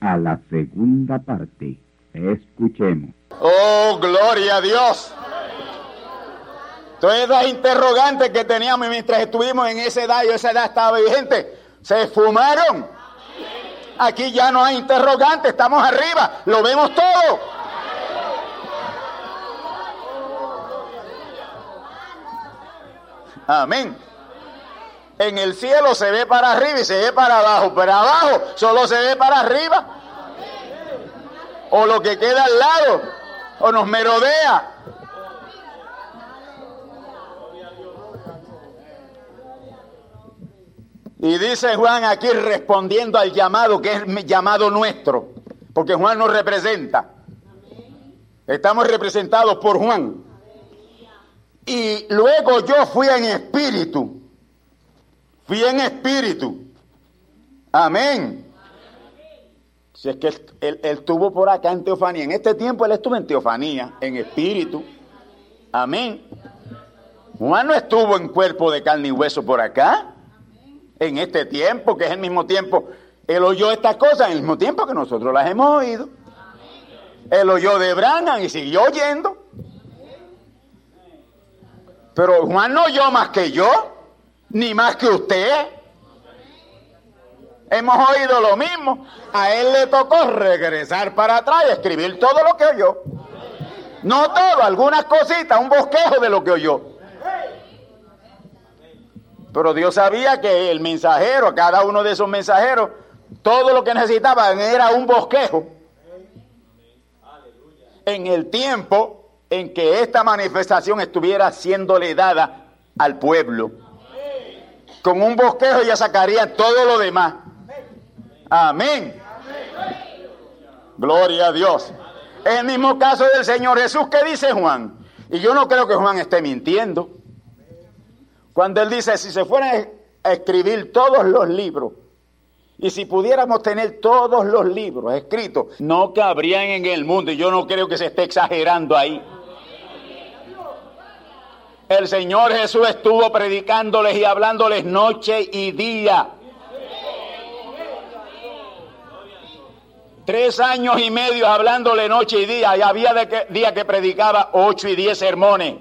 La segunda parte. Escuchemos. Oh, gloria a Dios. Todas las interrogantes que teníamos mientras estuvimos en esa edad y esa edad estaba vigente, se fumaron. Aquí ya no hay interrogantes, estamos arriba, lo vemos todo. Amén. En el cielo se ve para arriba y se ve para abajo, pero abajo solo se ve para arriba o lo que queda al lado, o nos merodea. Y dice Juan aquí respondiendo al llamado, que es llamado nuestro, porque Juan nos representa. Estamos representados por Juan. Y luego yo fui en espíritu. Fui en espíritu. Amén. Si es que él, estuvo por acá en teofanía. En este tiempo él estuvo en teofanía, en espíritu. Amén. Juan no estuvo en cuerpo de carne y hueso por acá. En este tiempo, que es el mismo tiempo. Él oyó estas cosas en el mismo tiempo que nosotros las hemos oído. Él oyó de Branham y siguió oyendo. Pero Juan no oyó más que yo, ni más que usted. Hemos oído lo mismo. A él le tocó regresar para atrás y escribir todo lo que oyó. No todo, algunas cositas, un bosquejo de lo que oyó. Pero Dios sabía que el mensajero, cada uno de esos mensajeros, todo lo que necesitaban era un bosquejo. En el tiempo en que esta manifestación estuviera siéndole dada al pueblo. Con un bosquejo ya sacaría todo lo demás. Amén. Gloria a Dios. El mismo caso del Señor Jesús que dice Juan. Y yo no creo que Juan esté mintiendo. Cuando él dice, si se fueran a escribir todos los libros, y si pudiéramos tener todos los libros escritos, no cabrían en el mundo. Y yo no creo que se esté exagerando ahí. El Señor Jesús estuvo predicándoles y hablándoles noche y día. Tres años y medio hablándole noche y día, y había de que, día que predicaba ocho y diez sermones.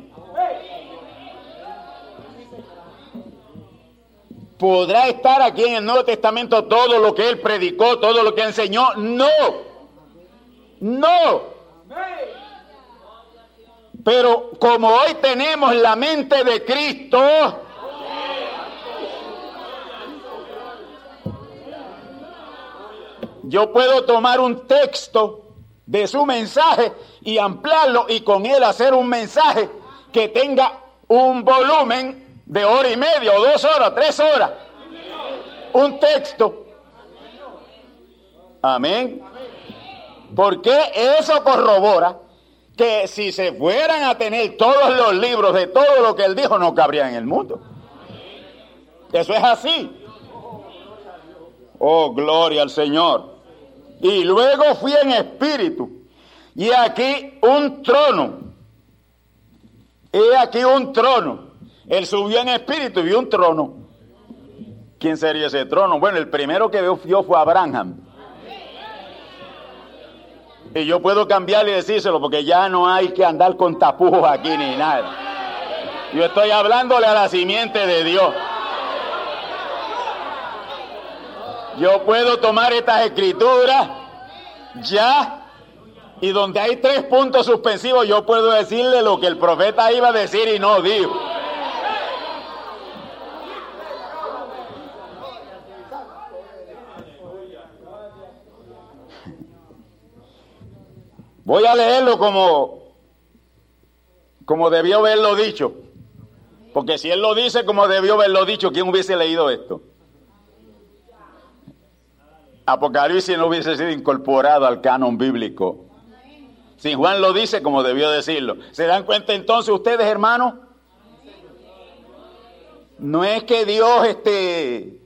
¿Podrá estar aquí en el Nuevo Testamento todo lo que él predicó, todo lo que enseñó? No. No. Pero como hoy tenemos la mente de Cristo, yo puedo tomar un texto de su mensaje y ampliarlo y con él hacer un mensaje que tenga un volumen de hora y media o dos horas, tres horas. Un texto. Amén. Porque eso corrobora que si se fueran a tener todos los libros de todo lo que él dijo, no cabría en el mundo. Eso es así. Oh, gloria al Señor. Y luego fui en espíritu. Y aquí un trono. Y aquí un trono. Él subió en espíritu y vio un trono. ¿Quién sería ese trono? Bueno, el primero que vio fue Abraham. Y yo puedo cambiarle y decírselo porque ya no hay que andar con tapujos aquí ni nada. Yo estoy hablándole a la simiente de Dios. Yo puedo tomar estas escrituras ya y donde hay tres puntos suspensivos yo puedo decirle lo que el profeta iba a decir y no dijo. Voy a leerlo como, como debió haberlo dicho. Porque si él lo dice como debió haberlo dicho, ¿quién hubiese leído esto? Apocalipsis no hubiese sido incorporado al canon bíblico. Si Juan lo dice como debió decirlo. ¿Se dan cuenta entonces ustedes, hermanos? No es que Dios esté,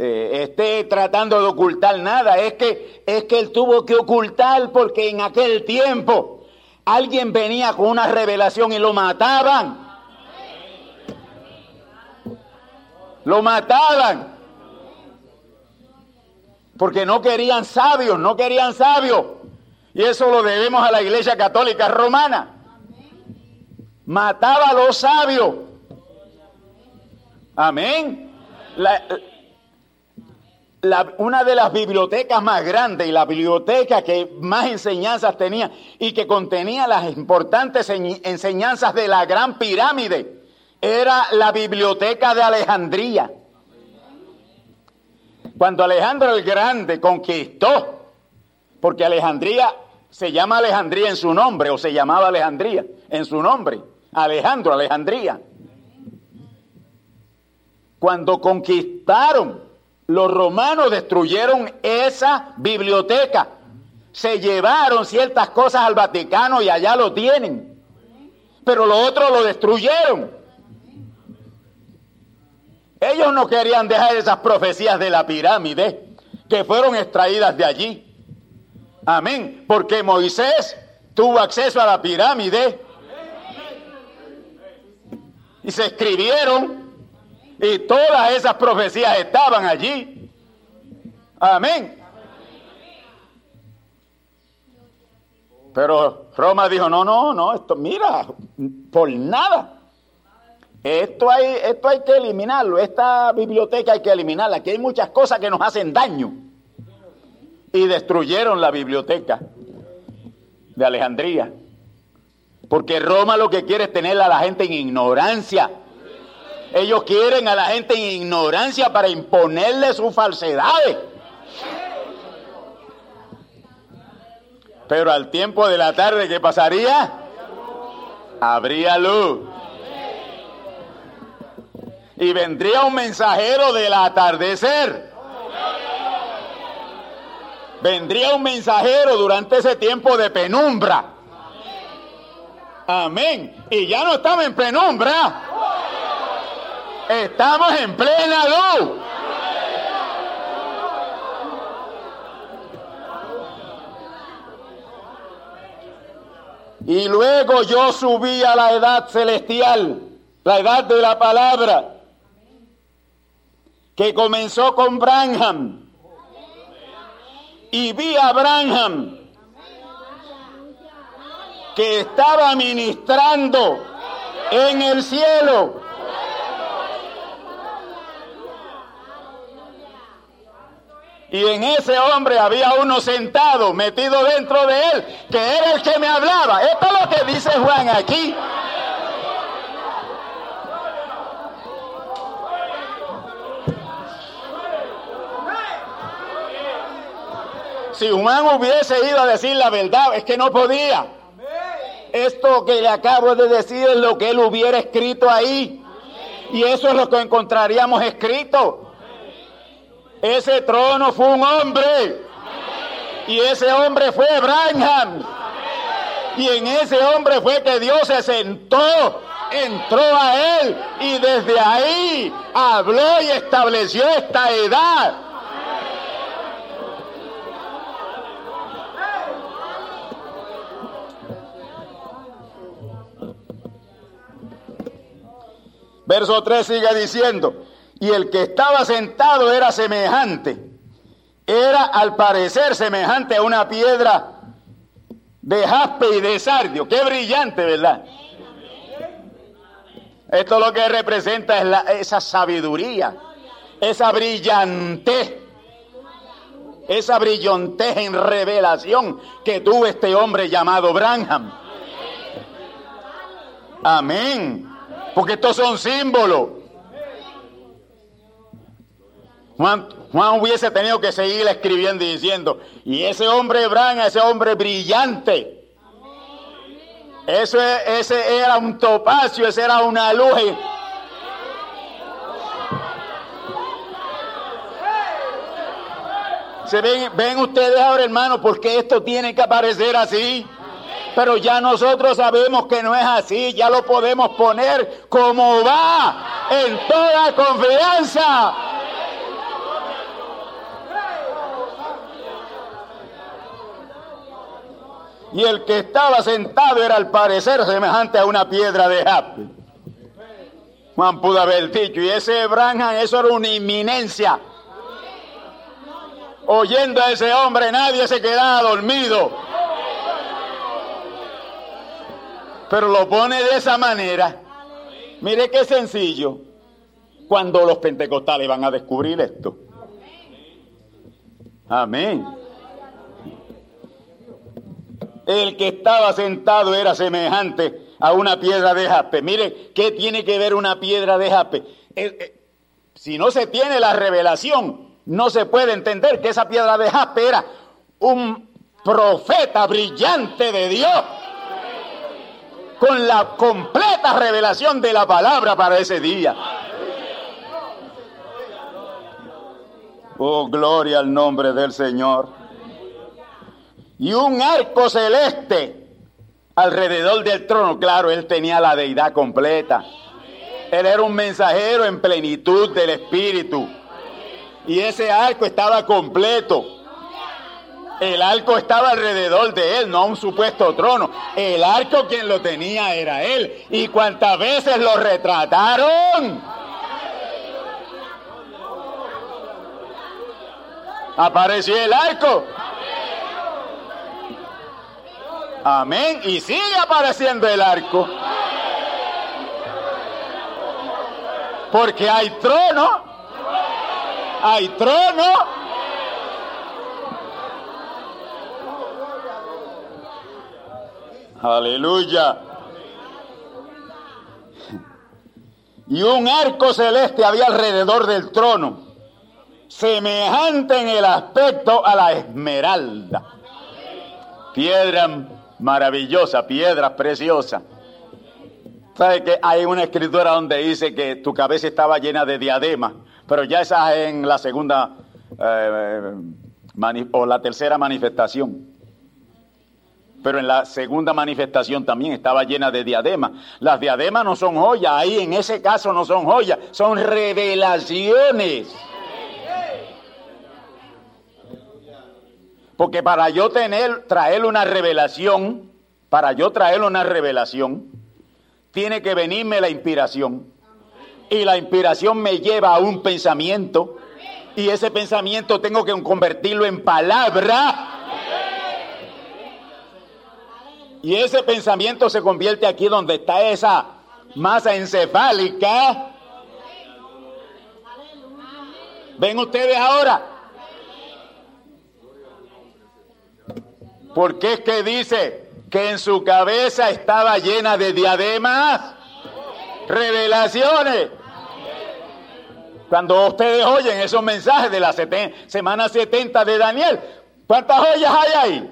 eh, esté tratando de ocultar nada, es que, es que Él tuvo que ocultar porque en aquel tiempo alguien venía con una revelación y lo mataban. Lo mataban porque no querían sabios, no querían sabios. Y eso lo debemos a la Iglesia Católica Romana. Mataba a los sabios. Amén. Una de las bibliotecas más grandes y la biblioteca que más enseñanzas tenía y que contenía las importantes enseñanzas de la gran pirámide era la biblioteca de Alejandría. Cuando Alejandro el Grande conquistó, porque Alejandría se llama Alejandría en su nombre, o se llamaba Alejandría en su nombre, Alejandro, Alejandría. Cuando conquistaron, los romanos destruyeron esa biblioteca, se llevaron ciertas cosas al Vaticano y allá lo tienen, pero lo otro lo destruyeron. Ellos no querían dejar esas profecías de la pirámide que fueron extraídas de allí. Amén. Porque Moisés tuvo acceso a la pirámide y se escribieron y todas esas profecías estaban allí. Amén. Pero Roma dijo, no, no, no, esto, mira, por nada. Esto hay, esto hay que eliminarlo, esta biblioteca hay que eliminarla, aquí hay muchas cosas que nos hacen daño. Y destruyeron la biblioteca de Alejandría. Porque Roma lo que quiere es tener a la gente en ignorancia. Ellos quieren a la gente en ignorancia para imponerle sus falsedades. Pero al tiempo de la tarde, ¿qué pasaría? Habría luz y vendría un mensajero del atardecer. Vendría un mensajero durante ese tiempo de penumbra. Amén. Y ya no estamos en penumbra. Estamos en plena luz. Y luego yo subí a la edad celestial, la edad de la palabra que comenzó con Branham. Y vi a Branham que estaba ministrando en el cielo. Y en ese hombre había uno sentado, metido dentro de él, que era el que me hablaba. Esto es lo que dice Juan aquí. si Juan hubiese ido a decir la verdad, es que no podía. Esto que le acabo de decir es lo que él hubiera escrito ahí. Y eso es lo que encontraríamos escrito. Ese trono fue un hombre. Y ese hombre fue Abraham. Y en ese hombre fue que Dios se sentó, entró a él y desde ahí habló y estableció esta edad. Verso 3 sigue diciendo, y el que estaba sentado era semejante, era al parecer semejante a una piedra de jaspe y de sardio. Qué brillante, ¿verdad? Esto lo que representa es esa sabiduría, esa brillantez, esa brillantez en revelación que tuvo este hombre llamado Branham. Amén. Porque estos son símbolos. Juan, hubiese tenido que seguir escribiendo y diciendo, y ese hombre Branham, ese hombre brillante, eso, ese era un topacio, ese era una luz. ¿Se ven, ven ustedes ahora, hermano, porque esto tiene que aparecer así? Pero ya nosotros sabemos que no es así, ya lo podemos poner como va, en toda confianza. Y el que estaba sentado era al parecer semejante a una piedra de jaspe. Juan pudo haber dicho, y ese Branham, eso era una inminencia. Oyendo a ese hombre, nadie se quedaba dormido. Pero lo pone de esa manera. Mire qué sencillo. Cuando los pentecostales van a descubrir esto. Amén. El que estaba sentado era semejante a una piedra de jaspe. Mire, ¿qué tiene que ver una piedra de jaspe? Eh, eh, si no se tiene la revelación, no se puede entender que esa piedra de jaspe era un profeta brillante de Dios con la completa revelación de la palabra para ese día. Oh, gloria al nombre del Señor y un arco celeste alrededor del trono. Claro, él tenía la deidad completa. Él era un mensajero en plenitud del Espíritu. Y ese arco estaba completo. El arco estaba alrededor de él, no un supuesto trono. El arco quien lo tenía era él. Y cuántas veces lo retrataron. Apareció el arco. Amén. Y sigue apareciendo el arco. Porque hay trono. Hay trono. Aleluya. Y un arco celeste había alrededor del trono, semejante en el aspecto a la esmeralda. Piedra maravillosa, piedras preciosas. ¿Sabe que hay una escritura donde dice que tu cabeza estaba llena de diademas? Pero ya esa es en la segunda eh, o la tercera manifestación. Pero en la segunda manifestación también estaba llena de diademas. Las diademas no son joyas, ahí en ese caso no son joyas, son revelaciones. Porque para yo tener, traer una revelación, para yo traer una revelación, tiene que venirme la inspiración. Y la inspiración me lleva a un pensamiento. Y ese pensamiento tengo que convertirlo en palabra. Y ese pensamiento se convierte aquí donde está esa masa encefálica. ¿Ven ustedes ahora? Porque es que dice que en su cabeza estaba llena de diademas, revelaciones. Cuando ustedes oyen esos mensajes de la semana 70 de Daniel, ¿cuántas joyas hay ahí?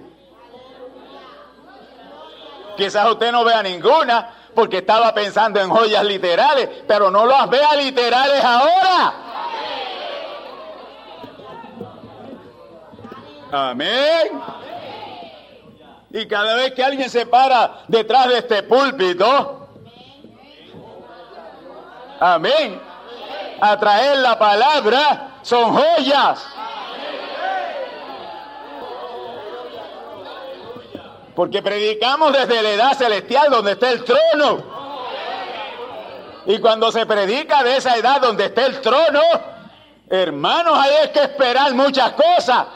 Quizás usted no vea ninguna, porque estaba pensando en joyas literales, pero no las vea literales ahora. Amén. Y cada vez que alguien se para detrás de este púlpito, amén, a traer la palabra, son joyas. Porque predicamos desde la edad celestial donde está el trono. Y cuando se predica de esa edad donde está el trono, hermanos, hay que esperar muchas cosas.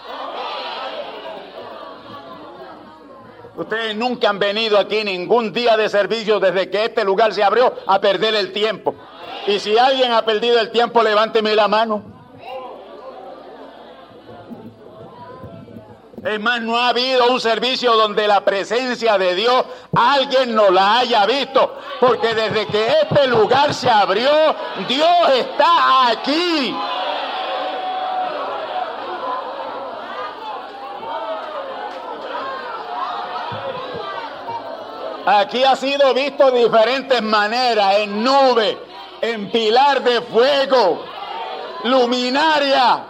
Ustedes nunca han venido aquí ningún día de servicio desde que este lugar se abrió a perder el tiempo. Y si alguien ha perdido el tiempo, levánteme la mano. Es más, no ha habido un servicio donde la presencia de Dios alguien no la haya visto. Porque desde que este lugar se abrió, Dios está aquí. Aquí ha sido visto de diferentes maneras, en nube, en pilar de fuego, luminaria,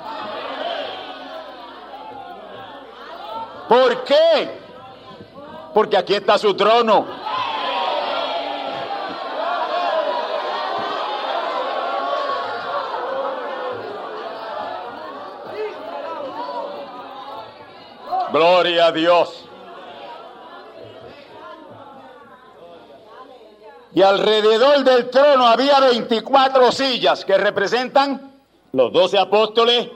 ¿Por qué? Porque aquí está su trono. Gloria a Dios. Y alrededor del trono había 24 sillas que representan los doce apóstoles,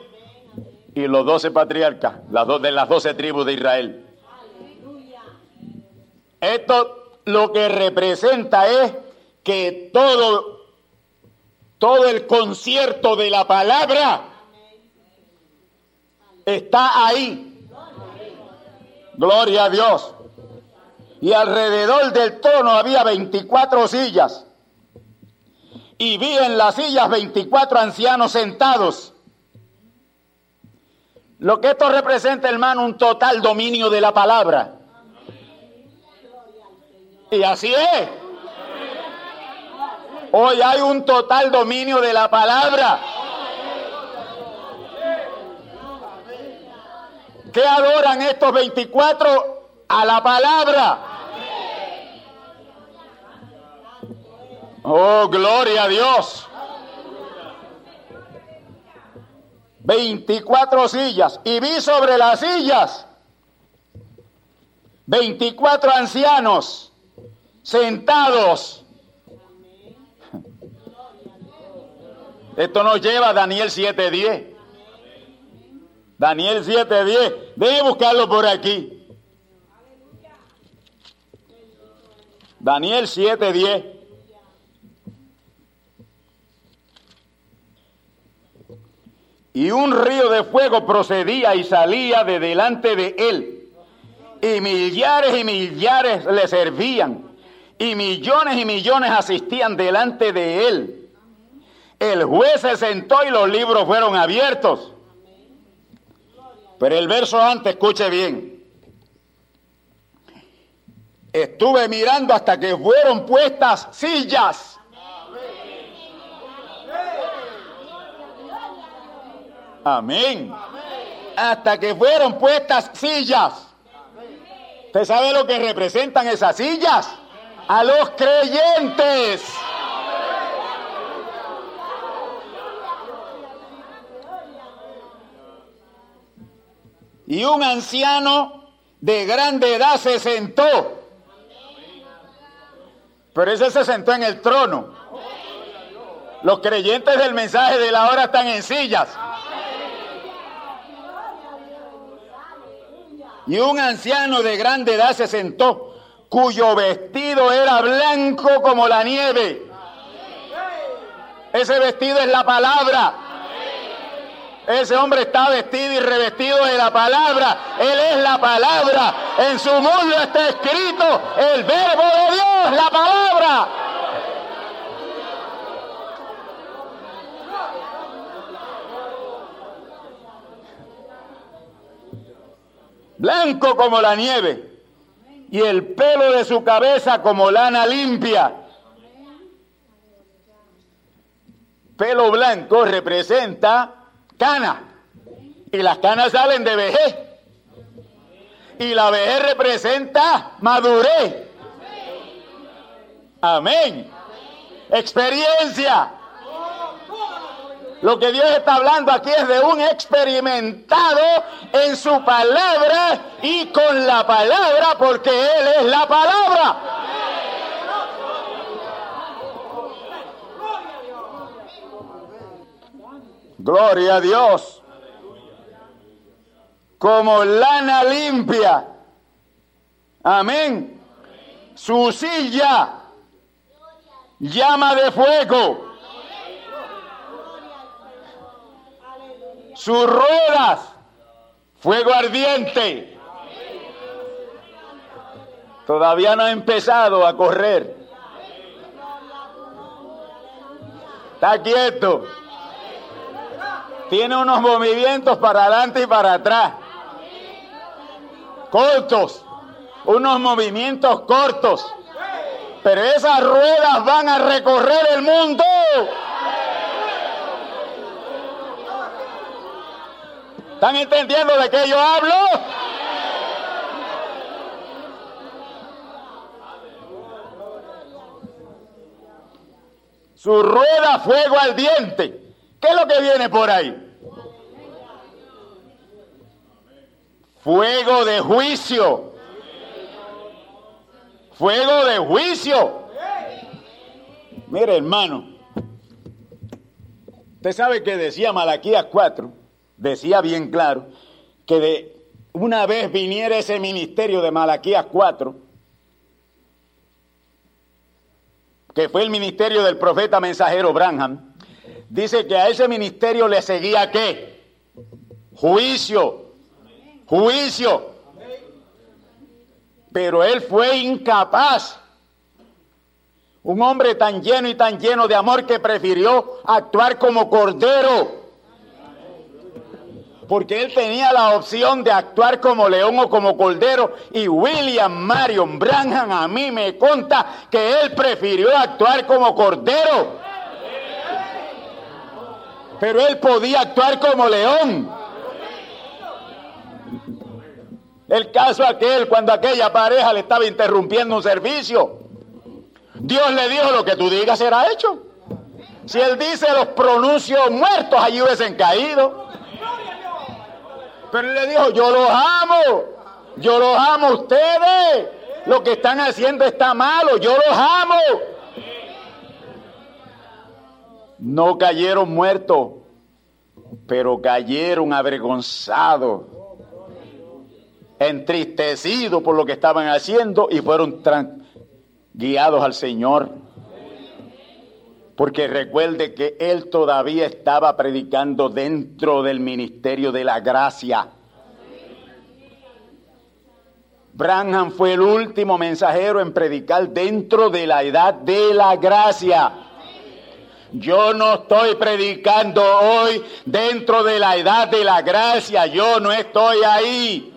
y los doce patriarcas, las dos de las doce tribus de Israel. Esto lo que representa es que todo, todo el concierto de la palabra está ahí. Gloria a Dios. Y alrededor del trono había 24 sillas. Y vi en las sillas 24 ancianos sentados lo que esto representa, hermano, un total dominio de la palabra. Y así es. Hoy hay un total dominio de la palabra. ¿Qué adoran estos 24? A la palabra. Oh, gloria a Dios. 24 sillas y vi sobre las sillas 24 ancianos sentados. Esto nos lleva a Daniel 7:10. Daniel 7:10. Deje buscarlo por aquí. Daniel 7:10. y un río de fuego procedía y salía de delante de él. Y millares y millares le servían. Y millones y millones asistían delante de él. El juez se sentó y los libros fueron abiertos. Pero el verso antes, escuche bien. Estuve mirando hasta que fueron puestas sillas Amén. Hasta que fueron puestas sillas. ¿Usted sabe lo que representan esas sillas? A los creyentes. Y un anciano de grande edad se sentó. Pero ese se sentó en el trono. Los creyentes del mensaje de la hora están en sillas. Y un anciano de grande edad se sentó, cuyo vestido era blanco como la nieve. Ese vestido es la palabra. Ese hombre está vestido y revestido de la palabra. Él es la palabra. En su mundo está escrito el verbo de Dios, la palabra. Blanco como la nieve. Y el pelo de su cabeza como lana limpia. Pelo blanco representa cana. Y las canas salen de vejez. Y la vejez representa madurez. Amén. Experiencia. Lo que Dios está hablando aquí es de un experimentado en su palabra y con la palabra porque Él es la palabra. Gloria a Dios. Como lana limpia. Amén. Su silla. Llama de fuego. Sus ruedas. Fuego ardiente. Todavía no ha empezado a correr. Está quieto tiene unos movimientos para adelante y para atrás. Cortos, unos movimientos cortos. Pero esas ruedas van a recorrer el mundo. ¿Están entendiendo de qué yo hablo? Su rueda fuego al diente. ¿Qué es lo que viene por ahí? Fuego de juicio. Fuego de juicio. Mire, hermano. Usted sabe que decía Malaquías 4, decía bien claro, que de una vez viniera ese ministerio de Malaquías 4, que fue el ministerio del profeta mensajero Branham, dice que a ese ministerio le seguía qué? Juicio. Juicio. Pero él fue incapaz. Un hombre tan lleno y tan lleno de amor que prefirió actuar como cordero. Porque él tenía la opción de actuar como león o como cordero. Y William Marion Branham a mí me conta que él prefirió actuar como cordero pero él podía actuar como león. El caso aquel, cuando aquella pareja le estaba interrumpiendo un servicio, Dios le dijo lo que tú digas será hecho. Si él dice los pronuncios muertos, allí hubiesen caído. Pero él le dijo, yo los amo, yo los amo a ustedes. Lo que están haciendo está malo, yo los amo no cayeron muertos, pero cayeron avergonzados, entristecidos por lo que estaban haciendo y fueron guiados al Señor. Porque recuerde que él todavía estaba predicando dentro del ministerio de la gracia. Branham fue el último mensajero en predicar dentro de la edad de la gracia. Yo no estoy predicando hoy dentro de la edad de la gracia, yo no estoy ahí.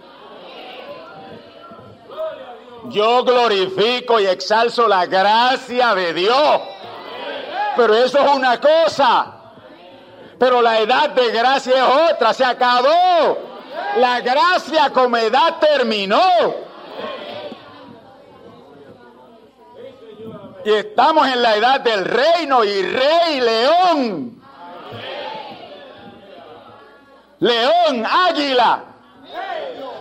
Yo glorifico y exalzo la gracia de Dios. Pero eso es una cosa. Pero la edad de gracia es otra, se acabó. La gracia como edad terminó. Y estamos en la edad del reino y rey león. León, águila.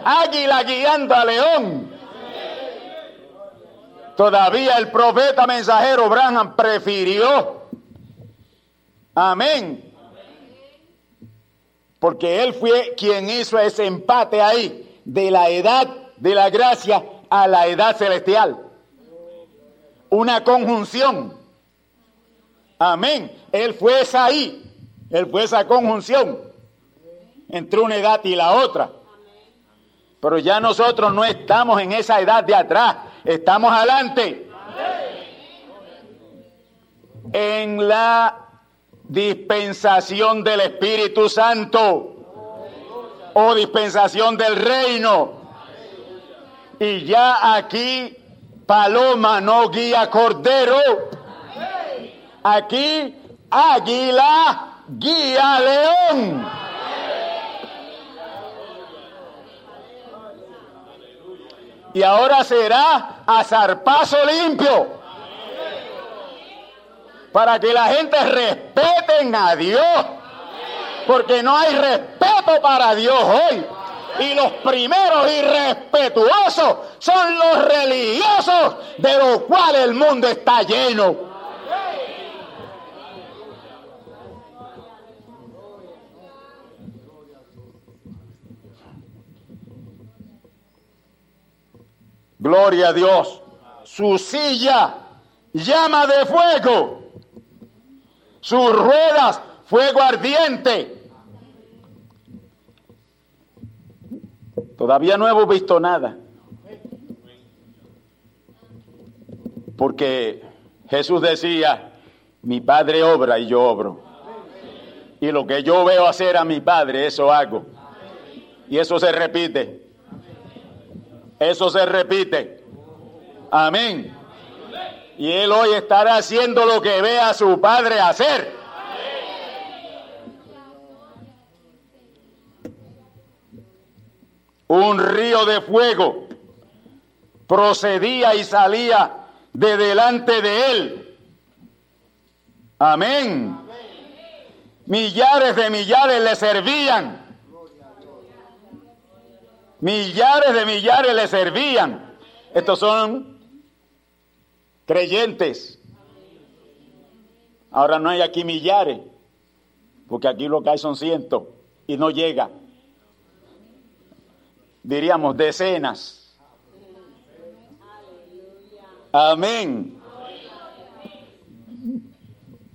Águila guiando a león. Todavía el profeta mensajero Branham prefirió. Amén. Porque él fue quien hizo ese empate ahí de la edad de la gracia a la edad celestial una conjunción. Amén. Él fue esa ahí. Él fue esa conjunción entre una edad y la otra. Pero ya nosotros no estamos en esa edad de atrás, estamos adelante. En la dispensación del Espíritu Santo o dispensación del reino. Y ya aquí paloma no guía cordero. Aquí águila guía león. Y ahora será a zarpazo limpio. Para que la gente respeten a Dios. Porque no hay respeto para Dios hoy. Y los primeros irrespetuosos son los religiosos de los cuales el mundo está lleno. Gloria a Dios. Su silla, llama de fuego. Sus ruedas, fuego ardiente. Todavía no hemos visto nada. Porque Jesús decía, mi Padre obra y yo obro. Y lo que yo veo hacer a mi Padre, eso hago. Y eso se repite. Eso se repite. Amén. Y Él hoy estará haciendo lo que ve a su Padre hacer. Un río de fuego procedía y salía de delante de Él. Amén. Millares de millares le servían. Millares de millares le servían. Estos son creyentes. Ahora no hay aquí millares, porque aquí lo que hay son cientos y no llega. Diríamos decenas. Amén.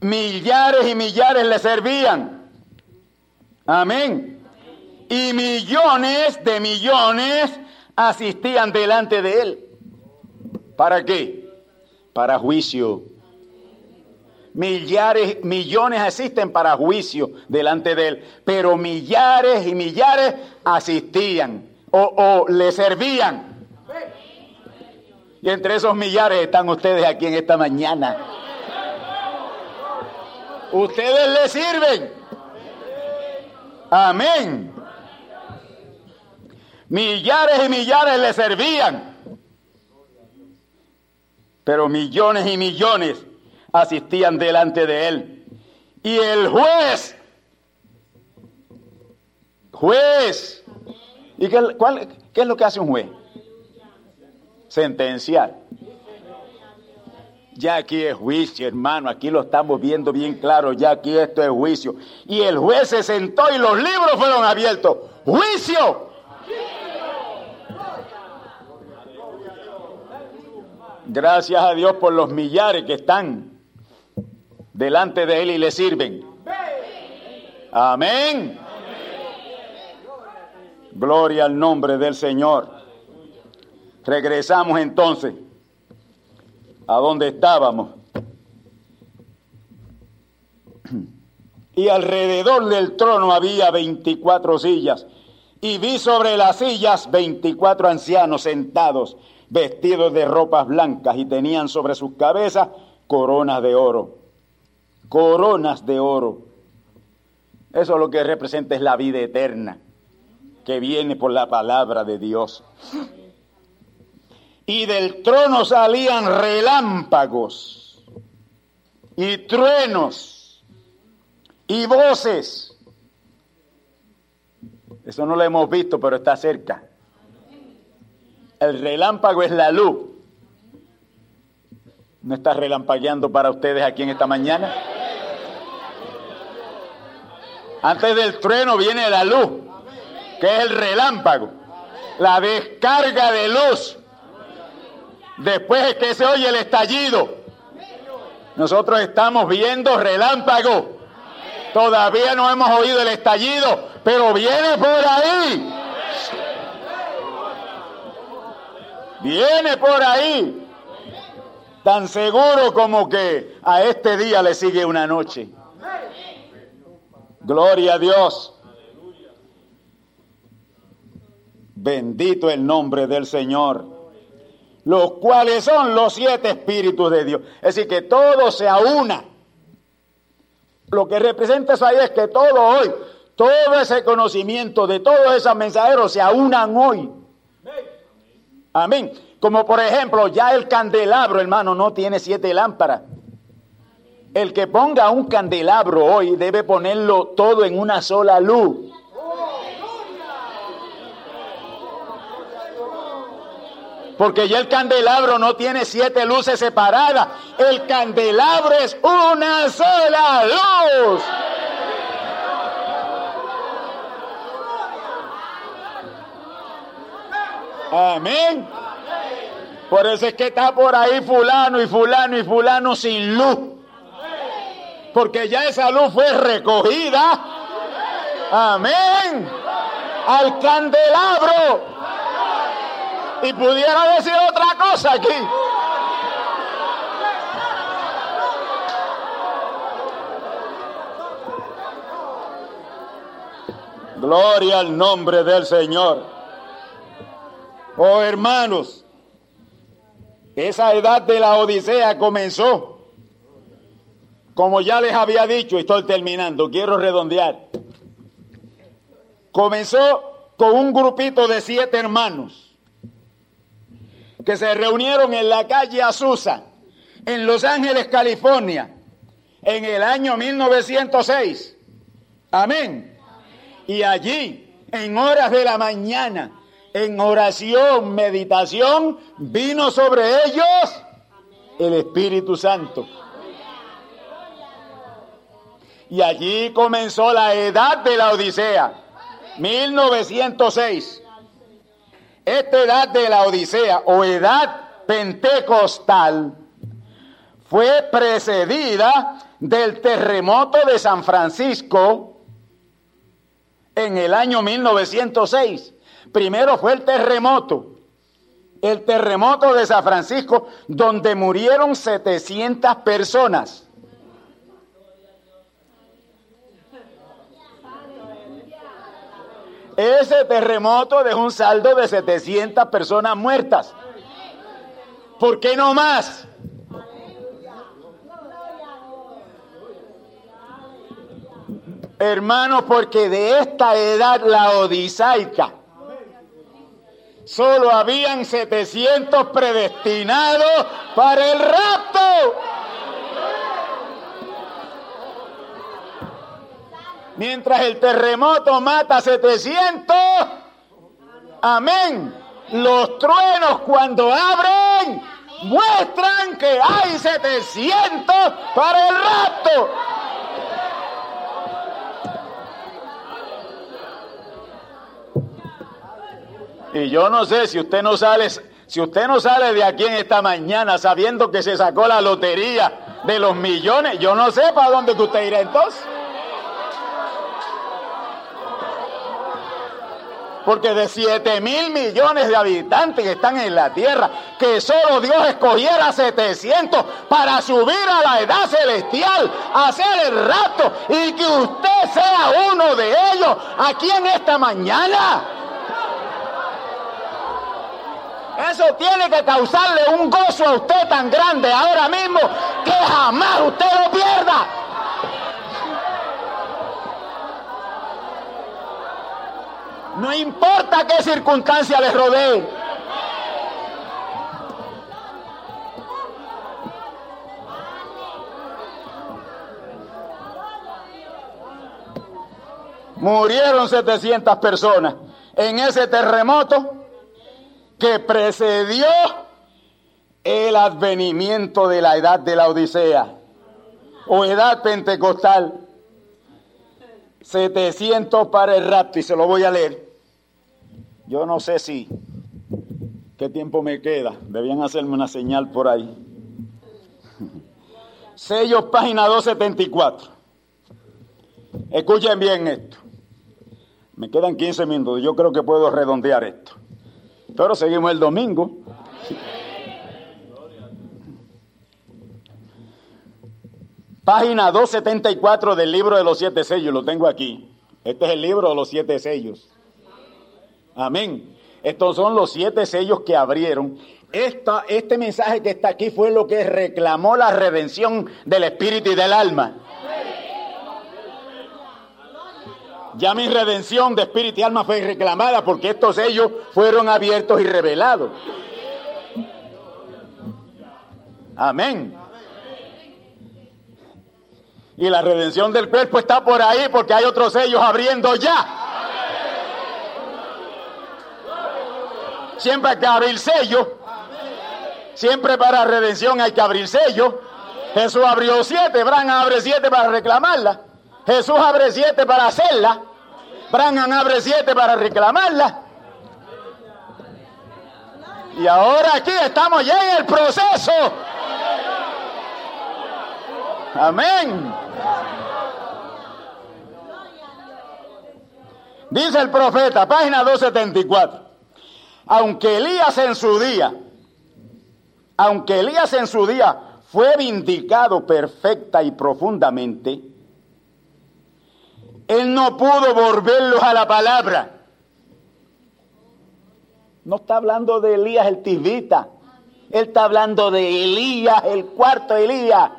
Millares y millares le servían. Amén y millones de millones asistían delante de él. ¿Para qué? Para juicio. Millares, millones asisten para juicio delante de él, pero millares y millares asistían o, o le servían. Y entre esos millares están ustedes aquí en esta mañana. Ustedes le sirven. Amén. Millares y millares le servían. Pero millones y millones asistían delante de él. Y el juez, juez, ¿y qué, qué es lo que hace un juez? Sentenciar. Ya aquí es juicio, hermano, aquí lo estamos viendo bien claro, ya aquí esto es juicio. Y el juez se sentó y los libros fueron abiertos. Juicio, Gracias a Dios por los millares que están delante de Él y le sirven. Amén. Gloria al nombre del Señor. Regresamos entonces a donde estábamos. Y alrededor del trono había 24 sillas. Y vi sobre las sillas 24 ancianos sentados vestidos de ropas blancas y tenían sobre sus cabezas coronas de oro. Coronas de oro. Eso lo que representa es la vida eterna que viene por la palabra de Dios. Y del trono salían relámpagos y truenos y voces. Eso no lo hemos visto, pero está cerca. El relámpago es la luz. ¿No está relampagueando para ustedes aquí en esta mañana? Antes del trueno viene la luz, que es el relámpago, la descarga de luz. Después es que se oye el estallido. Nosotros estamos viendo relámpago. Todavía no hemos oído el estallido, pero viene por ahí. Viene por ahí. Tan seguro como que a este día le sigue una noche. Gloria a Dios. Bendito el nombre del Señor. Los cuales son los siete espíritus de Dios. Es decir, que todo se aúna. Lo que representa eso ahí es que todo hoy, todo ese conocimiento de todos esos mensajeros se aunan hoy. Amén. Como por ejemplo, ya el candelabro, hermano, no tiene siete lámparas. El que ponga un candelabro hoy debe ponerlo todo en una sola luz. Porque ya el candelabro no tiene siete luces separadas. El candelabro es una sola luz. Amén. Por eso es que está por ahí fulano y fulano y fulano sin luz. Porque ya esa luz fue recogida. Amén. Al candelabro. Y pudiera decir otra cosa aquí. Gloria al nombre del Señor. Oh hermanos, esa edad de la Odisea comenzó, como ya les había dicho, estoy terminando, quiero redondear. Comenzó con un grupito de siete hermanos que se reunieron en la calle Azusa, en Los Ángeles, California, en el año 1906. Amén. Y allí, en horas de la mañana, en oración, meditación, vino sobre ellos el Espíritu Santo. Y allí comenzó la edad de la Odisea, 1906. Esta edad de la Odisea o edad pentecostal fue precedida del terremoto de San Francisco en el año 1906. Primero fue el terremoto, el terremoto de San Francisco, donde murieron 700 personas. Ese terremoto dejó un saldo de 700 personas muertas. ¿Por qué no más? Hermanos, porque de esta edad la odisaica solo habían 700 predestinados para el rapto. Mientras el terremoto mata 700, amén. Los truenos cuando abren muestran que hay 700 para el rapto. Y yo no sé si usted no sale, si usted no sale de aquí en esta mañana sabiendo que se sacó la lotería de los millones, yo no sé para dónde usted irá entonces. Porque de 7 mil millones de habitantes que están en la tierra, que solo Dios escogiera 700 para subir a la edad celestial, hacer el rato y que usted sea uno de ellos aquí en esta mañana. Eso tiene que causarle un gozo a usted tan grande ahora mismo que jamás usted lo pierda. No importa qué circunstancia les rodee. Murieron 700 personas en ese terremoto que precedió el advenimiento de la edad de la Odisea o edad pentecostal. 700 para el rapto y se lo voy a leer. Yo no sé si qué tiempo me queda. Debían hacerme una señal por ahí. Sellos, página 274. Escuchen bien esto. Me quedan 15 minutos. Yo creo que puedo redondear esto. Pero seguimos el domingo. Página 274 del libro de los siete sellos, lo tengo aquí. Este es el libro de los siete sellos. Amén. Estos son los siete sellos que abrieron. Esta, este mensaje que está aquí fue lo que reclamó la redención del espíritu y del alma. Ya mi redención de espíritu y alma fue reclamada porque estos sellos fueron abiertos y revelados. Amén. Y la redención del cuerpo está por ahí porque hay otros sellos abriendo ya. Siempre hay que abrir sellos. Siempre para redención hay que abrir sellos. Jesús abrió siete, Bran abre siete para reclamarla. Jesús abre siete para hacerla. Branham abre siete para reclamarla. Y ahora aquí estamos ya en el proceso. Amén. Dice el profeta, página 274. Aunque Elías en su día, aunque Elías en su día fue vindicado perfecta y profundamente, él no pudo volverlos a la palabra. No está hablando de Elías el Tibita. Él está hablando de Elías, el cuarto Elías.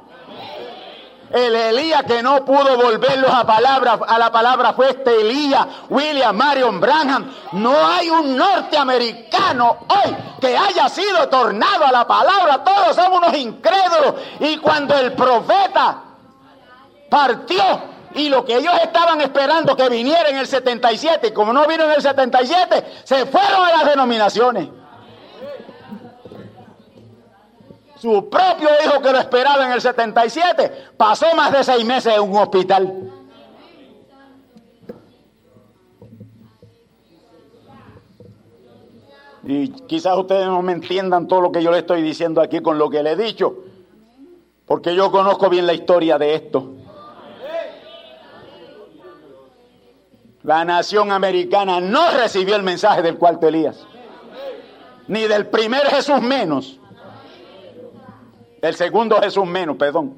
El Elías que no pudo volverlos a, palabra, a la palabra fue este Elías, William Marion Branham. No hay un norteamericano hoy que haya sido tornado a la palabra. Todos somos unos incrédulos. Y cuando el profeta partió y lo que ellos estaban esperando que viniera en el 77, y como no vino en el 77, se fueron a las denominaciones. Su propio hijo que lo esperaba en el 77 pasó más de seis meses en un hospital. Y quizás ustedes no me entiendan todo lo que yo le estoy diciendo aquí con lo que le he dicho, porque yo conozco bien la historia de esto. La nación americana no recibió el mensaje del cuarto Elías, ni del primer Jesús menos. Del segundo Jesús menos, perdón.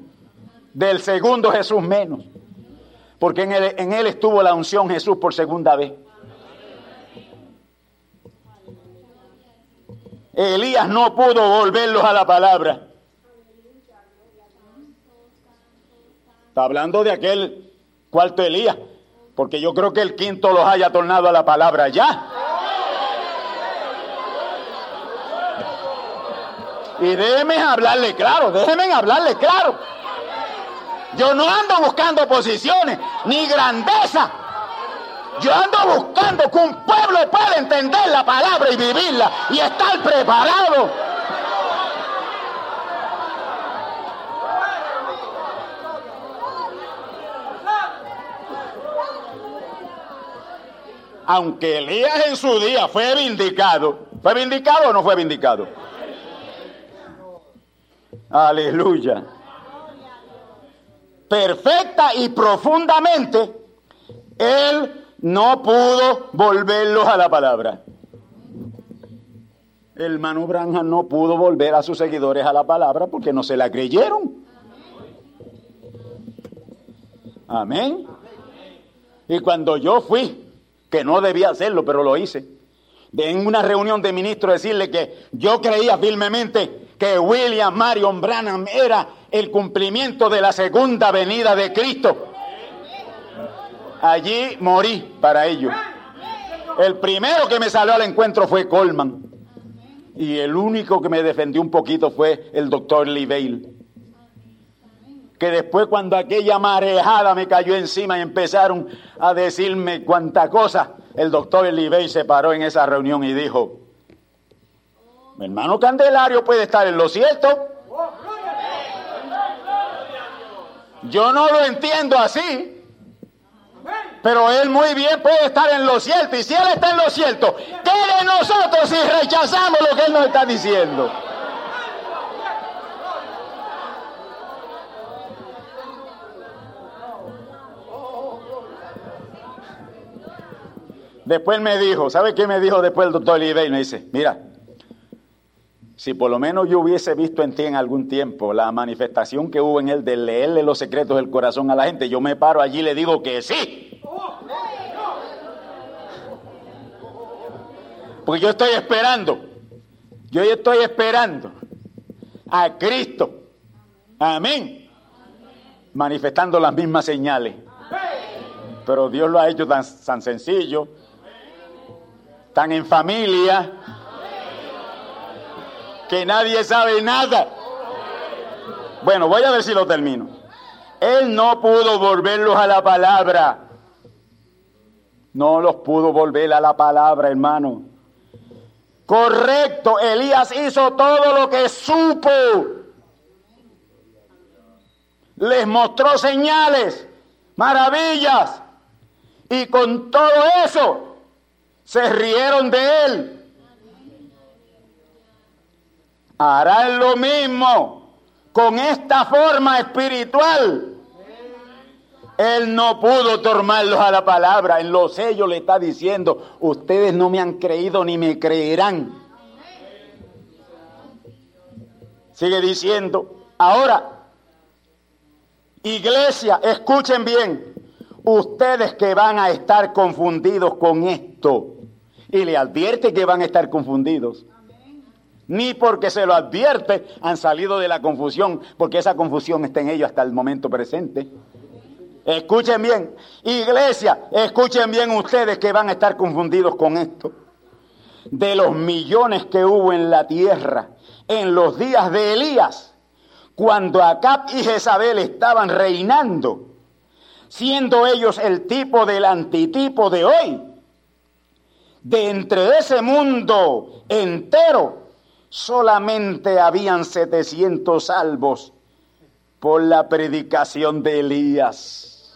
Del segundo Jesús menos. Porque en él, en él estuvo la unción Jesús por segunda vez. Elías no pudo volverlos a la palabra. Está hablando de aquel cuarto Elías, porque yo creo que el quinto los haya tornado a la palabra ya. Y déjenme hablarle claro, déjenme hablarle claro. Yo no ando buscando posiciones ni grandeza. Yo ando buscando que un pueblo pueda entender la palabra y vivirla y estar preparado. Aunque Elías en su día fue vindicado, ¿fue vindicado o no fue vindicado? Aleluya. Perfecta y profundamente, Él no pudo volverlos a la palabra. El hermano Branham no pudo volver a sus seguidores a la palabra porque no se la creyeron. Amén. Y cuando yo fui, que no debía hacerlo, pero lo hice, en una reunión de ministros decirle que yo creía firmemente que William Marion Branham era el cumplimiento de la segunda venida de Cristo. Allí morí para ello. El primero que me salió al encuentro fue Coleman. Y el único que me defendió un poquito fue el doctor Lee Bale. Que después cuando aquella marejada me cayó encima y empezaron a decirme cuánta cosa, el doctor Bale se paró en esa reunión y dijo, mi hermano Candelario puede estar en lo cierto. Yo no lo entiendo así. Pero él muy bien puede estar en lo cierto. Y si él está en lo cierto, ¿qué de nosotros si rechazamos lo que él nos está diciendo? Después me dijo, ¿sabe qué me dijo después el doctor Oliveira? Me dice, mira, si por lo menos yo hubiese visto en ti en algún tiempo la manifestación que hubo en él de leerle los secretos del corazón a la gente, yo me paro allí y le digo que sí. Porque yo estoy esperando, yo estoy esperando a Cristo, amén, manifestando las mismas señales. Pero Dios lo ha hecho tan sencillo, tan en familia, que nadie sabe nada. Bueno, voy a ver si lo termino. Él no pudo volverlos a la palabra. No los pudo volver a la palabra, hermano. Correcto, Elías hizo todo lo que supo. Les mostró señales, maravillas. Y con todo eso se rieron de él. Harán lo mismo con esta forma espiritual. Él no pudo tomarlos a la palabra. En los sellos le está diciendo, ustedes no me han creído ni me creerán. Sigue diciendo, ahora, iglesia, escuchen bien, ustedes que van a estar confundidos con esto, y le advierte que van a estar confundidos. Ni porque se lo advierte han salido de la confusión, porque esa confusión está en ellos hasta el momento presente. Escuchen bien, iglesia, escuchen bien ustedes que van a estar confundidos con esto. De los millones que hubo en la tierra en los días de Elías, cuando Acab y Jezabel estaban reinando, siendo ellos el tipo del antitipo de hoy, de entre ese mundo entero, solamente habían 700 salvos por la predicación de Elías.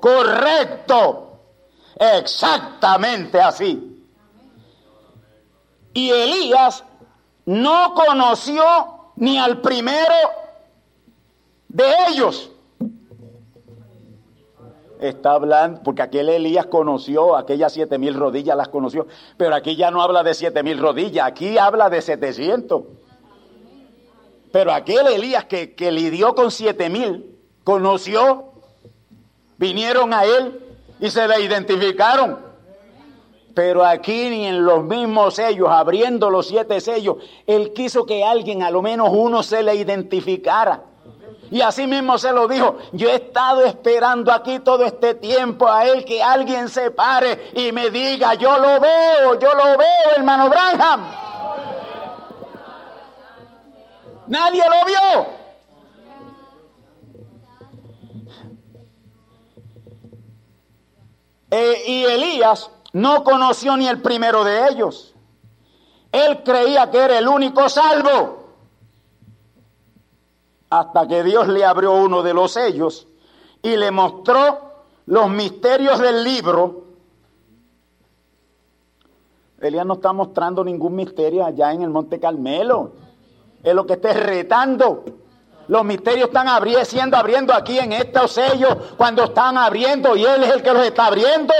Correcto, exactamente así. Y Elías no conoció ni al primero de ellos. Está hablando, porque aquel Elías conoció, aquellas siete mil rodillas las conoció, pero aquí ya no habla de siete mil rodillas, aquí habla de setecientos. Pero aquel Elías que, que lidió con siete mil, conoció Vinieron a él y se le identificaron. Pero aquí ni en los mismos sellos, abriendo los siete sellos, él quiso que alguien, a lo menos uno, se le identificara. Y así mismo se lo dijo, yo he estado esperando aquí todo este tiempo a él que alguien se pare y me diga, yo lo veo, yo lo veo, hermano Branham. Nadie lo vio. Eh, y Elías no conoció ni el primero de ellos. Él creía que era el único salvo. Hasta que Dios le abrió uno de los sellos y le mostró los misterios del libro. Elías no está mostrando ningún misterio allá en el Monte Carmelo. Es lo que está retando. Los misterios están abriendo, siendo abriendo aquí en estos sellos cuando están abriendo y Él es el que los está abriendo.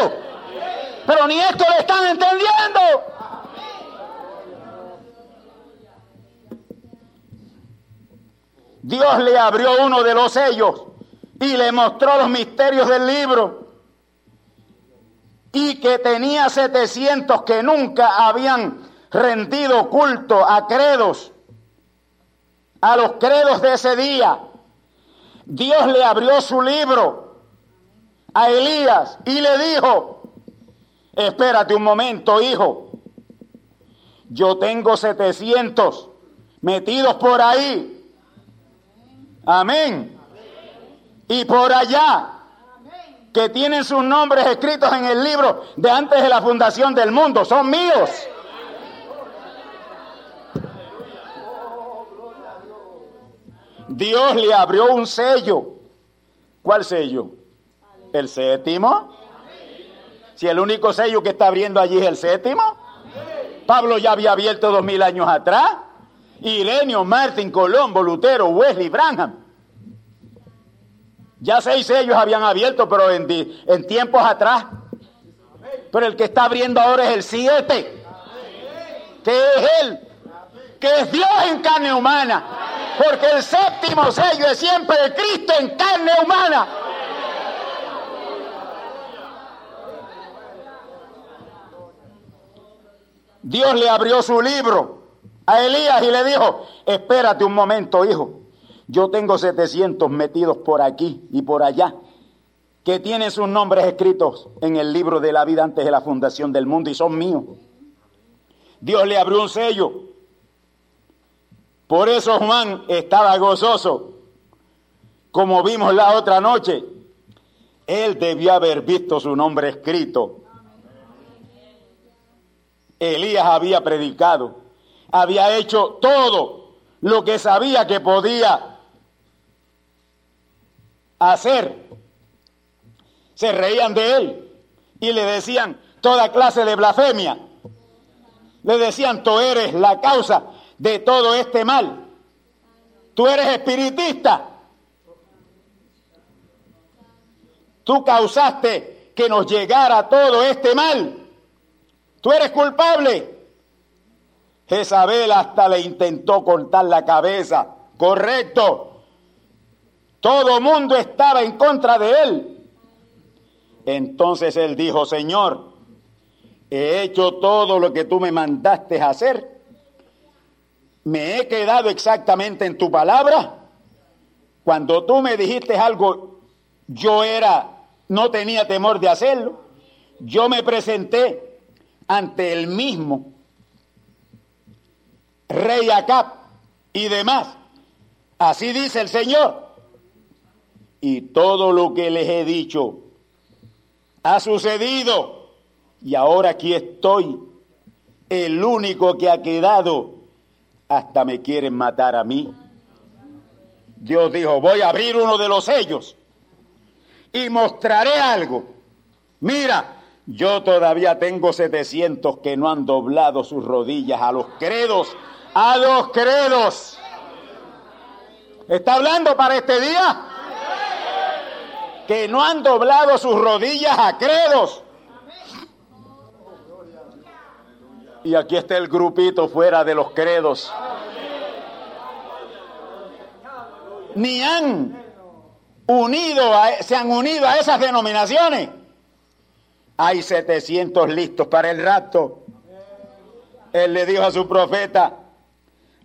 Pero ni esto lo están entendiendo. Dios le abrió uno de los sellos y le mostró los misterios del libro. Y que tenía 700 que nunca habían rendido culto a credos a los credos de ese día. Dios le abrió su libro a Elías y le dijo, espérate un momento, hijo, yo tengo 700 metidos por ahí. Amén. Y por allá, que tienen sus nombres escritos en el libro de antes de la fundación del mundo, son míos. Dios le abrió un sello. ¿Cuál sello? ¿El séptimo? Si el único sello que está abriendo allí es el séptimo. Pablo ya había abierto dos mil años atrás. Irenio, Martín, Colombo, Lutero, Wesley, Branham. Ya seis sellos habían abierto, pero en, en tiempos atrás. Pero el que está abriendo ahora es el siete. Que es Él. Que es Dios en carne humana porque el séptimo sello es siempre el Cristo en carne humana. Dios le abrió su libro a Elías y le dijo, espérate un momento, hijo. Yo tengo 700 metidos por aquí y por allá, que tienen sus nombres escritos en el libro de la vida antes de la fundación del mundo y son míos. Dios le abrió un sello. Por eso Juan estaba gozoso, como vimos la otra noche. Él debió haber visto su nombre escrito. Elías había predicado, había hecho todo lo que sabía que podía hacer. Se reían de él y le decían toda clase de blasfemia. Le decían, tú eres la causa de todo este mal. Tú eres espiritista. Tú causaste que nos llegara todo este mal. Tú eres culpable. Jezabel hasta le intentó cortar la cabeza. Correcto. Todo mundo estaba en contra de él. Entonces él dijo, Señor, he hecho todo lo que tú me mandaste hacer. Me he quedado exactamente en tu palabra. Cuando tú me dijiste algo, yo era, no tenía temor de hacerlo. Yo me presenté ante el mismo rey Acab y demás. Así dice el Señor y todo lo que les he dicho ha sucedido y ahora aquí estoy, el único que ha quedado, hasta me quieren matar a mí. Dios dijo, voy a abrir uno de los sellos y mostraré algo. Mira, yo todavía tengo 700 que no han doblado sus rodillas a los credos, a los credos. ¿Está hablando para este día? que no han doblado sus rodillas a credos. Y aquí está el grupito fuera de los credos. Ni han unido, se han unido a esas denominaciones. Hay 700 listos para el rapto. Él le dijo a su profeta,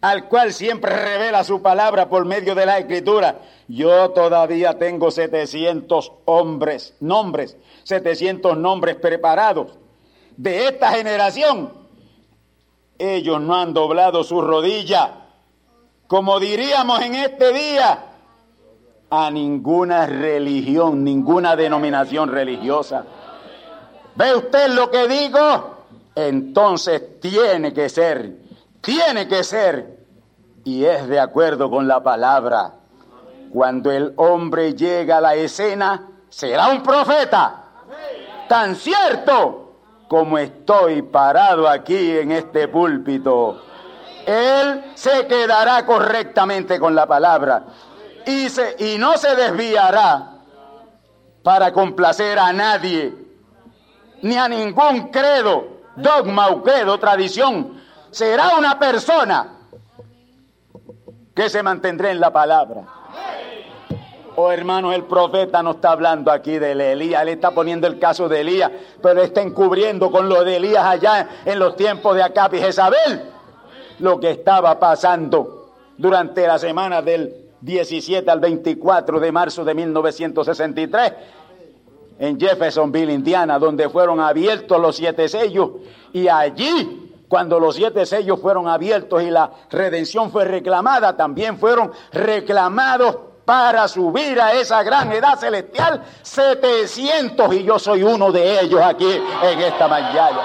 al cual siempre revela su palabra por medio de la escritura. Yo todavía tengo 700 hombres, nombres, 700 nombres preparados de esta generación. Ellos no han doblado su rodilla, como diríamos en este día, a ninguna religión, ninguna denominación religiosa. ¿Ve usted lo que digo? Entonces tiene que ser tiene que ser y es de acuerdo con la palabra. Cuando el hombre llega a la escena, será un profeta. Tan cierto como estoy parado aquí en este púlpito. Él se quedará correctamente con la palabra y, y no se desviará para complacer a nadie, ni a ningún credo, dogma o credo, tradición será una persona que se mantendrá en la palabra. Oh hermanos, el profeta no está hablando aquí de Elías, él está poniendo el caso de Elías, pero está encubriendo con lo de Elías allá en los tiempos de Acab y Jezabel lo que estaba pasando durante la semana del 17 al 24 de marzo de 1963 en Jeffersonville, Indiana, donde fueron abiertos los siete sellos y allí cuando los siete sellos fueron abiertos y la redención fue reclamada, también fueron reclamados para subir a esa gran edad celestial 700 y yo soy uno de ellos aquí en esta mañana.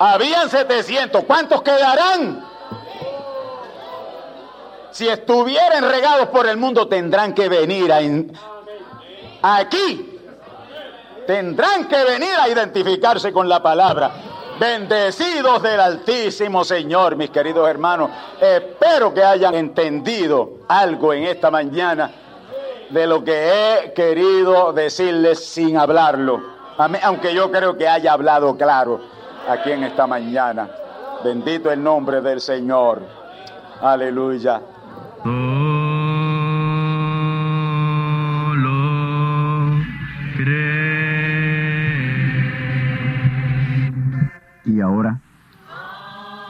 Habían 700, ¿cuántos quedarán? Si estuvieran regados por el mundo tendrán que venir aquí tendrán que venir a identificarse con la palabra. Bendecidos del Altísimo Señor, mis queridos hermanos. Espero que hayan entendido algo en esta mañana de lo que he querido decirles sin hablarlo. Aunque yo creo que haya hablado claro aquí en esta mañana. Bendito el nombre del Señor. Aleluya. y